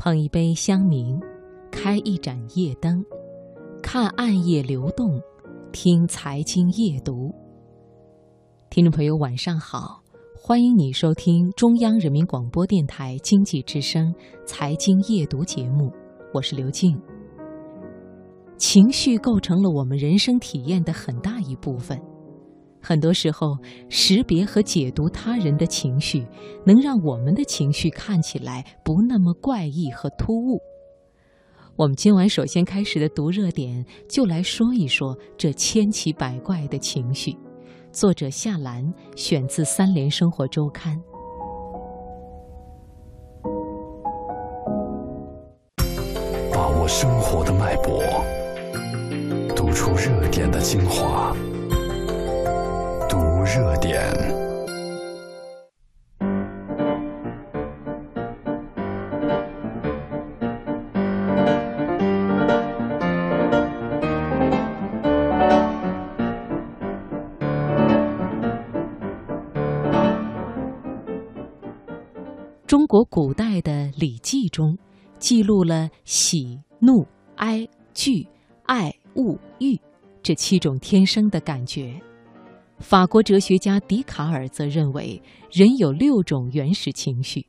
捧一杯香茗，开一盏夜灯，看暗夜流动，听财经夜读。听众朋友，晚上好，欢迎你收听中央人民广播电台经济之声财经夜读节目，我是刘静。情绪构成了我们人生体验的很大一部分。很多时候，识别和解读他人的情绪，能让我们的情绪看起来不那么怪异和突兀。我们今晚首先开始的读热点，就来说一说这千奇百怪的情绪。作者夏兰，选自《三联生活周刊》。把握生活的脉搏，读出热点的精华。热点。中国古代的《礼记》中记录了喜、怒、哀、惧、爱、恶、欲这七种天生的感觉。法国哲学家笛卡尔则认为，人有六种原始情绪：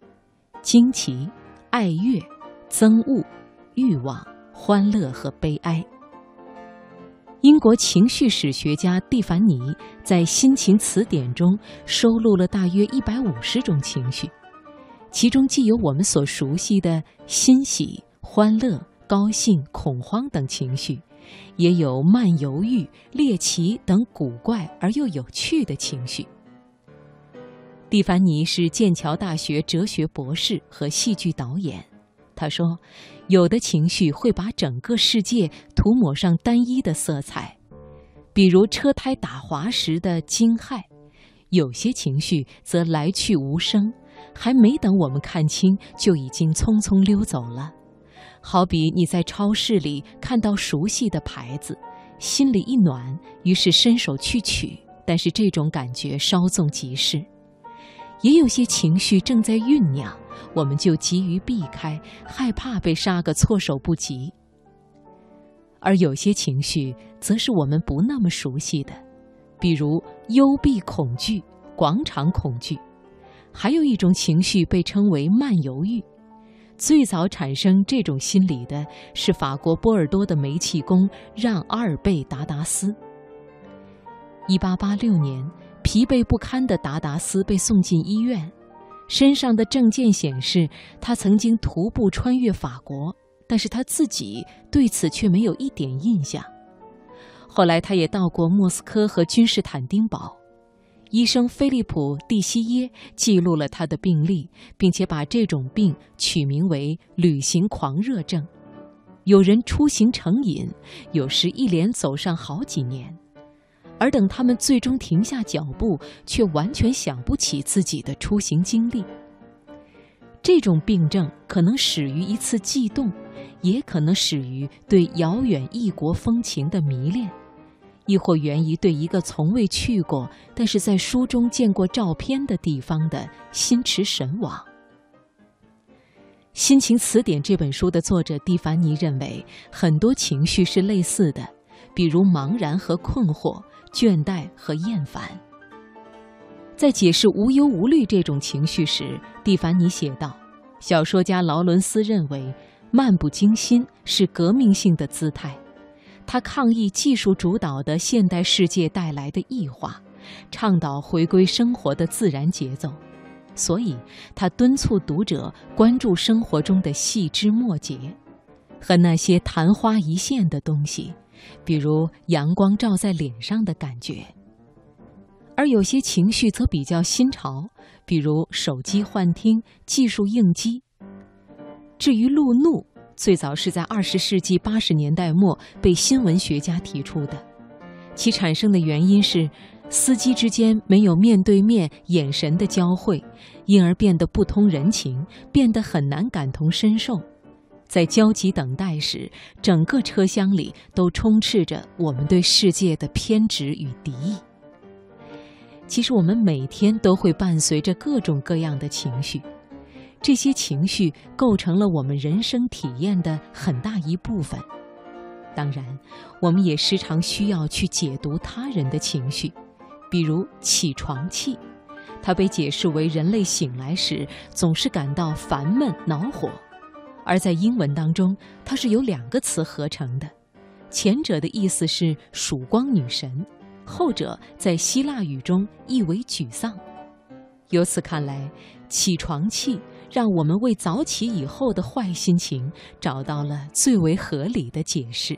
惊奇、爱乐、憎恶、欲望、欢乐和悲哀。英国情绪史学家蒂凡尼在《心情词典》中收录了大约一百五十种情绪，其中既有我们所熟悉的欣喜、欢乐、高兴、恐慌等情绪。也有慢犹豫、猎奇等古怪而又有趣的情绪。蒂凡尼是剑桥大学哲学博士和戏剧导演。他说：“有的情绪会把整个世界涂抹上单一的色彩，比如车胎打滑时的惊骇；有些情绪则来去无声，还没等我们看清，就已经匆匆溜走了。”好比你在超市里看到熟悉的牌子，心里一暖，于是伸手去取，但是这种感觉稍纵即逝。也有些情绪正在酝酿，我们就急于避开，害怕被杀个措手不及。而有些情绪则是我们不那么熟悉的，比如幽闭恐惧、广场恐惧，还有一种情绪被称为慢犹豫。最早产生这种心理的是法国波尔多的煤气工让阿尔贝达达斯。一八八六年，疲惫不堪的达达斯被送进医院，身上的证件显示他曾经徒步穿越法国，但是他自己对此却没有一点印象。后来，他也到过莫斯科和君士坦丁堡。医生菲利普·蒂西耶记录了他的病例，并且把这种病取名为“旅行狂热症”。有人出行成瘾，有时一连走上好几年，而等他们最终停下脚步，却完全想不起自己的出行经历。这种病症可能始于一次悸动，也可能始于对遥远异国风情的迷恋。亦或源于对一个从未去过，但是在书中见过照片的地方的心驰神往。《心情词典》这本书的作者蒂凡尼认为，很多情绪是类似的，比如茫然和困惑、倦怠和厌烦。在解释无忧无虑这种情绪时，蒂凡尼写道：“小说家劳伦斯认为，漫不经心是革命性的姿态。”他抗议技术主导的现代世界带来的异化，倡导回归生活的自然节奏，所以他敦促读者关注生活中的细枝末节，和那些昙花一现的东西，比如阳光照在脸上的感觉。而有些情绪则比较新潮，比如手机幻听、技术应激。至于路怒。最早是在二十世纪八十年代末被新闻学家提出的，其产生的原因是司机之间没有面对面眼神的交汇，因而变得不通人情，变得很难感同身受。在焦急等待时，整个车厢里都充斥着我们对世界的偏执与敌意。其实我们每天都会伴随着各种各样的情绪。这些情绪构成了我们人生体验的很大一部分。当然，我们也时常需要去解读他人的情绪，比如起床气，它被解释为人类醒来时总是感到烦闷恼火，而在英文当中，它是由两个词合成的，前者的意思是曙光女神，后者在希腊语中意为沮丧。由此看来，起床气让我们为早起以后的坏心情找到了最为合理的解释。